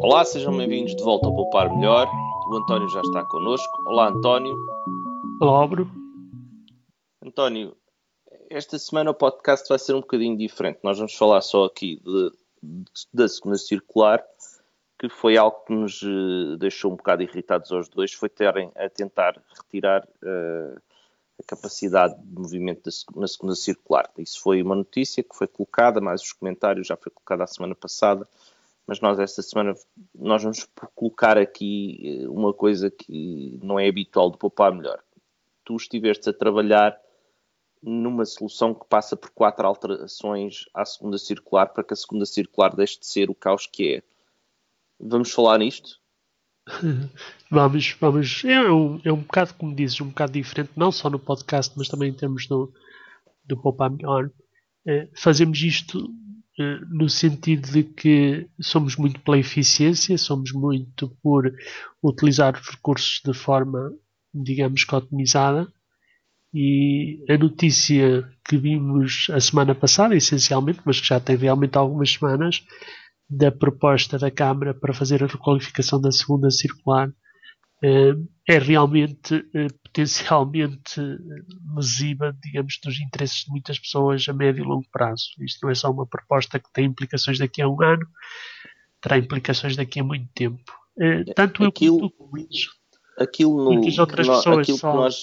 Olá, sejam bem-vindos de volta ao Poupar Melhor. O António já está connosco. Olá, António. Olá, Bruno. António, esta semana o podcast vai ser um bocadinho diferente. Nós vamos falar só aqui de, de, da segunda circular, que foi algo que nos uh, deixou um bocado irritados aos dois, foi terem a tentar retirar uh, a capacidade de movimento da, na segunda circular. Isso foi uma notícia que foi colocada, mais os comentários já foi colocada a semana passada, mas nós esta semana nós vamos colocar aqui eh, uma coisa que não é habitual de poupar melhor. Tu estiveste a trabalhar numa solução que passa por quatro alterações à segunda circular para que a segunda circular deixe de ser o caos que é. Vamos falar nisto? vamos, vamos. É um, é um bocado, como dizes, um bocado diferente, não só no podcast, mas também em termos do, do Poupar Melhor. É, fazemos isto é, no sentido de que somos muito pela eficiência, somos muito por utilizar os recursos de forma, digamos, otimizada. E a notícia que vimos a semana passada, essencialmente, mas que já tem realmente algumas semanas, da proposta da Câmara para fazer a requalificação da segunda circular é realmente eh, potencialmente lesiva, digamos, dos interesses de muitas pessoas a médio e longo prazo. Isto não é só uma proposta que tem implicações daqui a um ano, terá implicações daqui a muito tempo. Eh, tanto aquilo, eu como tu, aquilo, no, outras pessoas aquilo só... que nós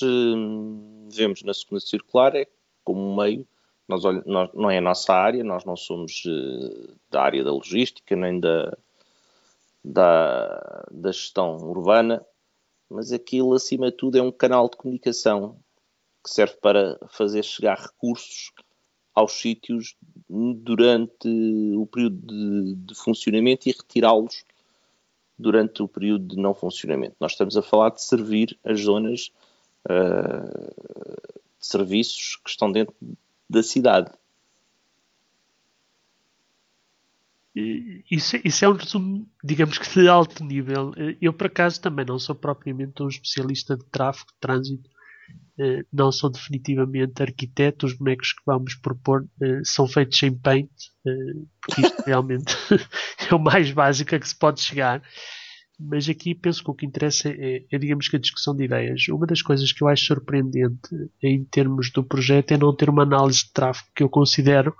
vemos na segunda circular é como meio nós, nós, não é a nossa área, nós não somos uh, da área da logística nem da, da, da gestão urbana, mas aquilo, acima de tudo, é um canal de comunicação que serve para fazer chegar recursos aos sítios durante o período de, de funcionamento e retirá-los durante o período de não funcionamento. Nós estamos a falar de servir as zonas uh, de serviços que estão dentro da cidade. Isso, isso, é um resumo, digamos que de alto nível. Eu, por acaso, também não sou propriamente um especialista de tráfego, de trânsito, eh, não sou definitivamente arquiteto. Os bonecos que vamos propor eh, são feitos em paint, eh, porque isto realmente é o mais básico a que se pode chegar. Mas aqui penso que o que interessa é, é, digamos que a discussão de ideias. Uma das coisas que eu acho surpreendente em termos do projeto é não ter uma análise de tráfego que eu considero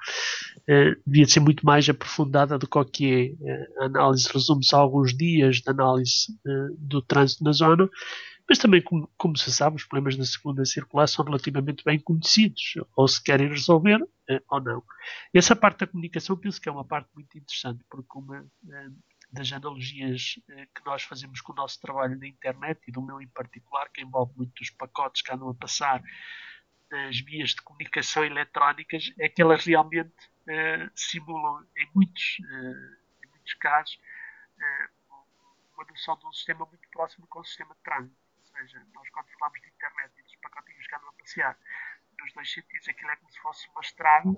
eh, devia ser muito mais aprofundada do que é. Eh, a análise resume-se a alguns dias de análise eh, do trânsito na zona, mas também, como, como, se sabe, os problemas da segunda circular são relativamente bem conhecidos, ou se querem resolver ou não. Essa parte da comunicação penso que é uma parte muito interessante, porque uma das analogias que nós fazemos com o nosso trabalho na internet e do meu em particular, que envolve muitos pacotes que andam a passar nas vias de comunicação eletrónicas, é que elas realmente uh, simulam, em muitos, uh, em muitos casos, uh, uma noção de um sistema muito próximo com o sistema de trânsito. Ou seja, nós quando falamos de internet e dos pacotinhos que andam a passear nos dois sentidos, aquilo é como se fosse uma estrada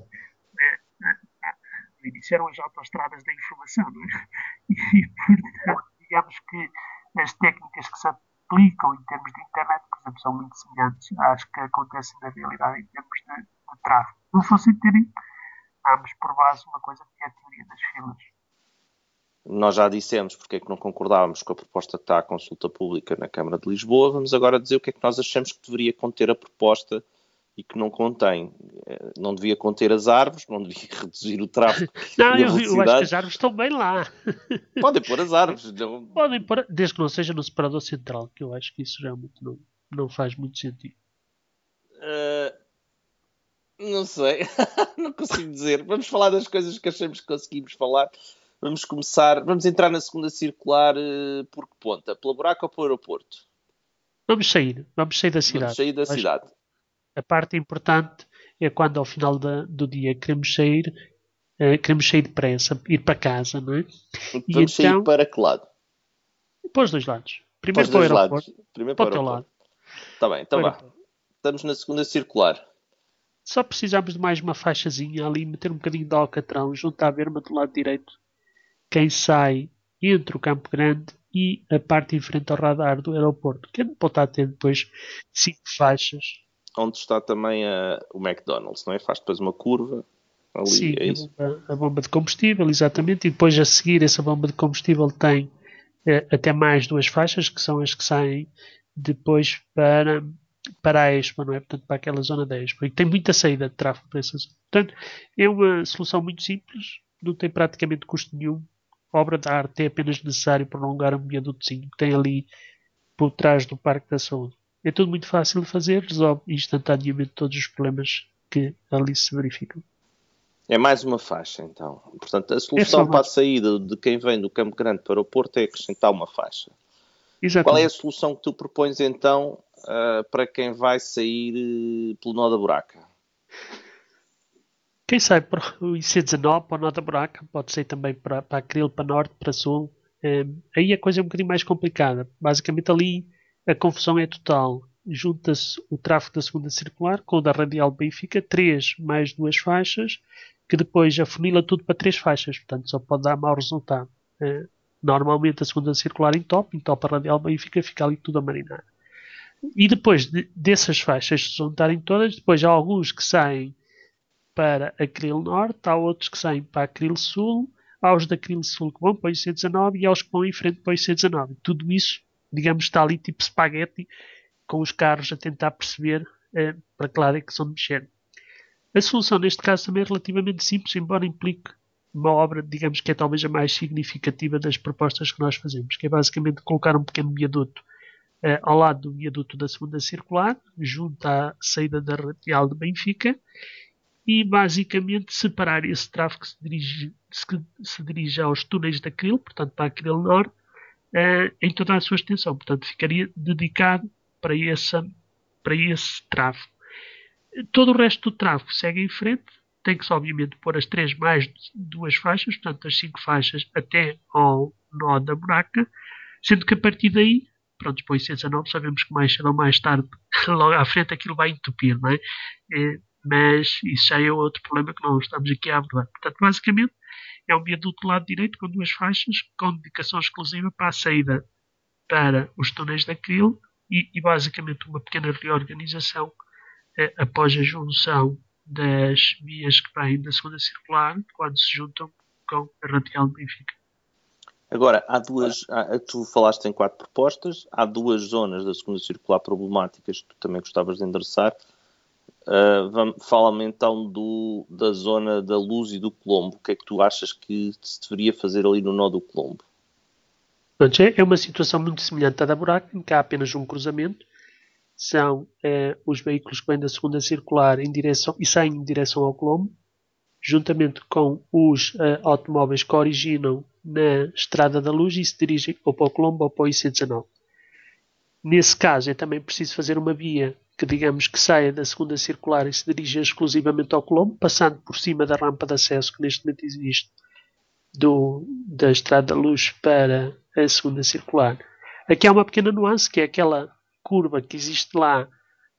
iniciaram as autoestradas da informação, não é? E, portanto, digamos que as técnicas que se aplicam em termos de internet, por exemplo, são muito semelhantes às que acontecem na realidade em termos de, de tráfego. Não fosse terem ambos por base uma coisa que é a teoria das filas. Nós já dissemos porque é que não concordávamos com a proposta que está à consulta pública na Câmara de Lisboa. Vamos agora dizer o que é que nós achamos que deveria conter a proposta e que não contém, eh, não devia conter as árvores, não devia reduzir o tráfego. não, eu, eu, acho que as árvores estão bem lá. Podem pôr as árvores. Não... Podem pôr, desde que não seja no separador central, que eu acho que isso realmente não, não faz muito sentido. Uh, não sei, não consigo dizer. Vamos falar das coisas que achamos que conseguimos falar. Vamos começar, vamos entrar na segunda circular uh, por que ponta? Pela buraco ou pelo aeroporto? Vamos sair, vamos sair da cidade. Vamos sair da acho, cidade. A parte importante é quando ao final da, do dia queremos sair, uh, queremos sair depressa, ir para casa, não é? E Vamos então, sair para que lado? Para os dois lados. Primeiro para, para o aeroporto. Lados. Primeiro para, para o teu lado. Está bem, então vá. Estamos na segunda circular. Só precisamos de mais uma faixazinha ali, meter um bocadinho de alcatrão junto à verma do lado direito. Quem sai entre o Campo Grande e a parte em frente ao radar do aeroporto. Que não pode estar a ter depois cinco faixas onde está também a, o McDonald's, não é? Faz depois uma curva Ali, Sim, é a, bomba, a, bomba, de combustível, exatamente, e depois a seguir essa bomba de combustível tem eh, até mais duas faixas, que são as que saem depois para, para a Expo, não é? Portanto, para aquela zona da Expo. E tem muita saída de tráfego para essa zona. Portanto, é uma solução muito simples, não tem praticamente custo nenhum. obra de arte é apenas necessário prolongar um viadutozinho que tem ali por trás do Parque da Saúde. É tudo muito fácil de fazer, resolve instantaneamente todos os problemas que ali se verificam. É mais uma faixa, então. Portanto, a solução é para a saída de quem vem do Campo Grande para o Porto é acrescentar uma faixa. Exatamente. Qual é a solução que tu propões, então, uh, para quem vai sair uh, pelo Nó da Buraca? Quem sai para o IC19, para o Nó da Buraca, pode ser também para, para Acril, para Norte, para Sul. Um, aí a coisa é um bocadinho mais complicada. Basicamente ali a confusão é total. Junta-se o tráfego da segunda circular com o da radial Benfica, três mais duas faixas, que depois afunila tudo para três faixas, portanto só pode dar mau resultado. Uh, normalmente a segunda circular em top, em top a radial Benfica fica ali tudo a marinar. E depois de, dessas faixas se juntarem todas, depois há alguns que saem para Acril Norte, há outros que saem para Acril Sul, há os da Acril Sul que vão para o IC19 e há os que vão em frente para o IC19. Tudo isso, digamos, está ali tipo espaguete, com os carros a tentar perceber eh, para que lado é que são de mexer. A solução neste caso também é relativamente simples, embora implique uma obra, digamos que é talvez a mais significativa das propostas que nós fazemos, que é basicamente colocar um pequeno viaduto eh, ao lado do viaduto da segunda circular, junto à saída da radial de Benfica, e basicamente separar esse tráfego que se dirige, se dirige aos túneis da Cril, portanto para a Cril Norte, uh, em toda a sua extensão. Portanto, ficaria dedicado para, para esse tráfego. Todo o resto do tráfego segue em frente, tem que obviamente pôr as três mais duas faixas, portanto as cinco faixas até ao nó da buraca, sendo que a partir daí, pronto, depois 19 sabemos que mais cedo ou mais tarde, logo à frente aquilo vai entupir, não é? é mas isso já é outro problema que não estamos aqui a abordar. Portanto, basicamente, é um viaduto do lado direito com duas faixas, com dedicação exclusiva para a saída para os túneis da Cril e, e basicamente uma pequena reorganização eh, após a junção das vias que vêm da segunda circular, quando se juntam com a radial de Benfica. Agora, há duas, há, tu falaste em quatro propostas, há duas zonas da segunda circular problemáticas que tu também gostavas de endereçar. Uh, Fala-me então do, da zona da Luz e do Colombo. O que é que tu achas que se deveria fazer ali no nó do Colombo? É uma situação muito semelhante à da Buraco, em que há apenas um cruzamento. São é, os veículos que vêm da segunda circular em direção, e saem em direção ao Colombo, juntamente com os uh, automóveis que originam na Estrada da Luz e se dirigem ou para o Colombo ou para o IC19. Nesse caso, é também preciso fazer uma via que digamos que saia da segunda circular e se dirija exclusivamente ao Colombo, passando por cima da rampa de acesso que neste momento existe do, da Estrada da Luz para a segunda circular. Aqui há uma pequena nuance que é aquela curva que existe lá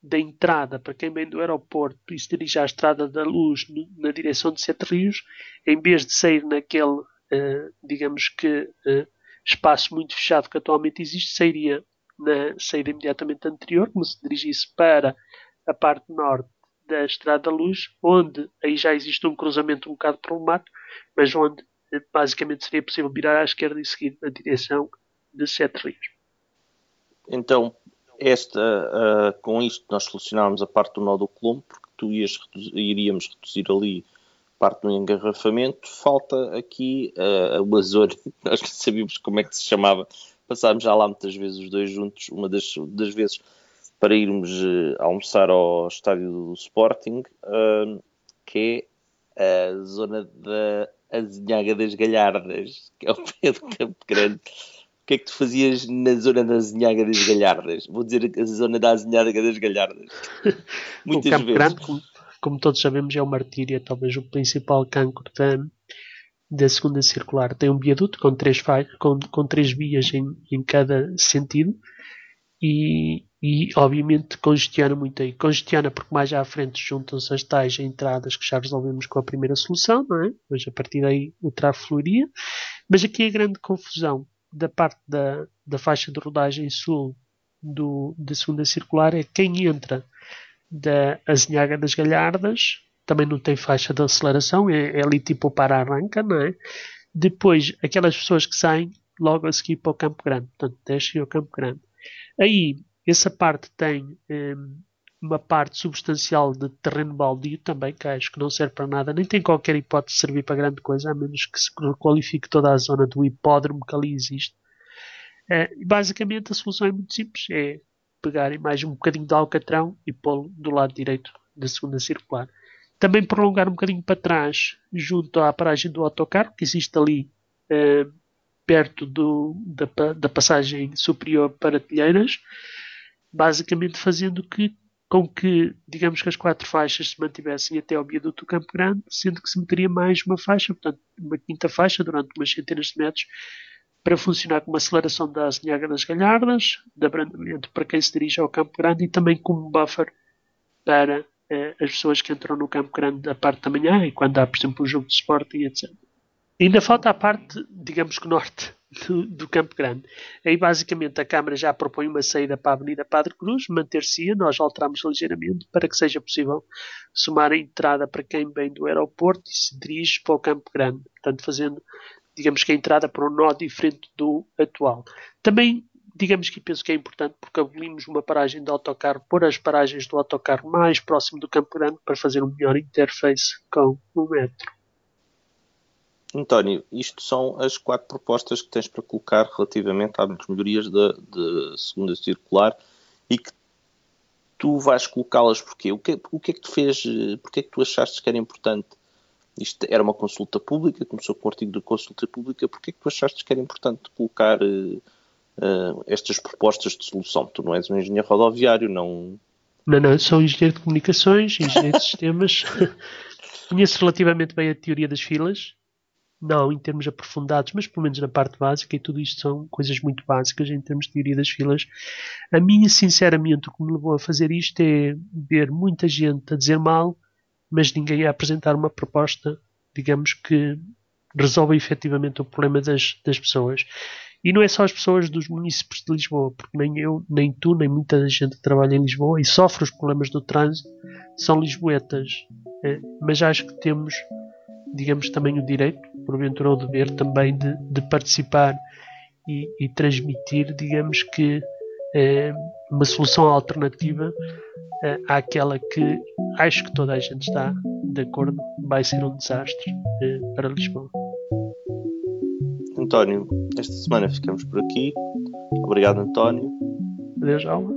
da entrada para quem vem do aeroporto e se dirige à Estrada da Luz na direção de Sete Rios, em vez de sair naquele, digamos que, uh, espaço muito fechado que atualmente existe, sairia na saída imediatamente anterior, como se dirigisse para a parte norte da Estrada da Luz, onde aí já existe um cruzamento um bocado problemático, mas onde eh, basicamente seria possível virar à esquerda e seguir na direção de Sete Rios. Então, esta, uh, com isto nós solucionámos a parte do nó do Colombo, porque tu ias iríamos reduzir ali parte do engarrafamento. Falta aqui uh, uma zona, nós não sabíamos como é que se chamava, passámos já lá muitas vezes os dois juntos, uma das, das vezes para irmos uh, almoçar ao estádio do Sporting, uh, que é a zona da Azinhaga das Galhardas, que é o pé do Campo Grande. O que é que tu fazias na zona da Azinhaga das Galhardas? Vou dizer a zona da Azinhaga das Galhardas. Muitas o Campo vezes. Grande, como, todos sabemos, é o martírio, é talvez o principal cancro da, da segunda circular tem um viaduto com três, com, com três vias em, em cada sentido e, e obviamente congestiona muito aí. Congestiona porque mais à frente juntam-se as tais entradas que já resolvemos com a primeira solução, não é? Mas a partir daí o tráfego fluiria. Mas aqui a grande confusão da parte da, da faixa de rodagem sul do, da segunda circular é quem entra da Azinhaga das Galhardas também não tem faixa de aceleração, é, é ali tipo para arranca, não é? Depois, aquelas pessoas que saem logo a seguir para o Campo Grande, portanto, descem ao Campo Grande. Aí, essa parte tem um, uma parte substancial de terreno baldio também, que acho que não serve para nada, nem tem qualquer hipótese de servir para grande coisa, a menos que se qualifique toda a zona do hipódromo que ali existe. Uh, basicamente, a solução é muito simples: é pegarem mais um bocadinho de alcatrão e pô-lo do lado direito da segunda circular. Também prolongar um bocadinho para trás, junto à paragem do autocarro, que existe ali uh, perto do, da, da, passagem superior para Telheiras, basicamente fazendo que, com que, digamos que as quatro faixas se mantivessem até ao viaduto do Campo Grande, sendo que se meteria mais uma faixa, portanto, uma quinta faixa durante umas centenas de metros, para funcionar como aceleração da Azinhaga das Galhardas, de abrandamento para quem se dirige ao Campo Grande e também como buffer para eh, as pessoas que entram no Campo Grande da parte da manhã e quando há, por exemplo, um jogo de esporte e etc. Ainda falta a parte, digamos que norte do, do, Campo Grande. Aí basicamente a Câmara já propõe uma saída para a Avenida Padre Cruz, manter-se-ia, nós alteramos ligeiramente para que seja possível somar a entrada para quem vem do aeroporto e se dirige para o Campo Grande, portanto fazendo, digamos que a entrada para um nó diferente do atual. Também digamos que penso que é importante porque abolimos uma paragem de autocarro, pôr as paragens do autocarro mais próximo do Campo Grande para fazer um melhor interface com o metro. António, isto são as quatro propostas que tens para colocar relativamente às melhorias da segunda circular e que tu vais colocá-las porquê? O que, o que é que te fez, porque é que tu achaste que era importante? Isto era uma consulta pública, começou com um artigo de consulta pública, porque é que tu achaste que era importante colocar uh, uh, estas propostas de solução? Tu não és um engenheiro rodoviário, não... Não, não, sou engenheiro de comunicações, engenheiro de sistemas. Conheço relativamente bem a teoria das filas não em termos aprofundados, mas pelo menos na parte básica, e tudo isto são coisas muito básicas em termos de teoria das filas. A minha, sinceramente, o que me levou a fazer isto é ver muita gente a dizer mal, mas ninguém a apresentar uma proposta, digamos, que resolva efetivamente o problema das, das pessoas. E não é só as pessoas dos municípios de Lisboa, porque nem eu, nem tu, nem muita gente que trabalha em Lisboa e sofre os problemas do trânsito são lisboetas. É, mas acho que temos digamos, também o direito, porventura o dever também de, de participar e, e, transmitir, digamos que uma solução alternativa é, àquela que acho que toda a gente está de acordo, vai ser um desastre é, para Lisboa. António, esta semana ficamos por aqui. Obrigado, António. Adeus, Alma.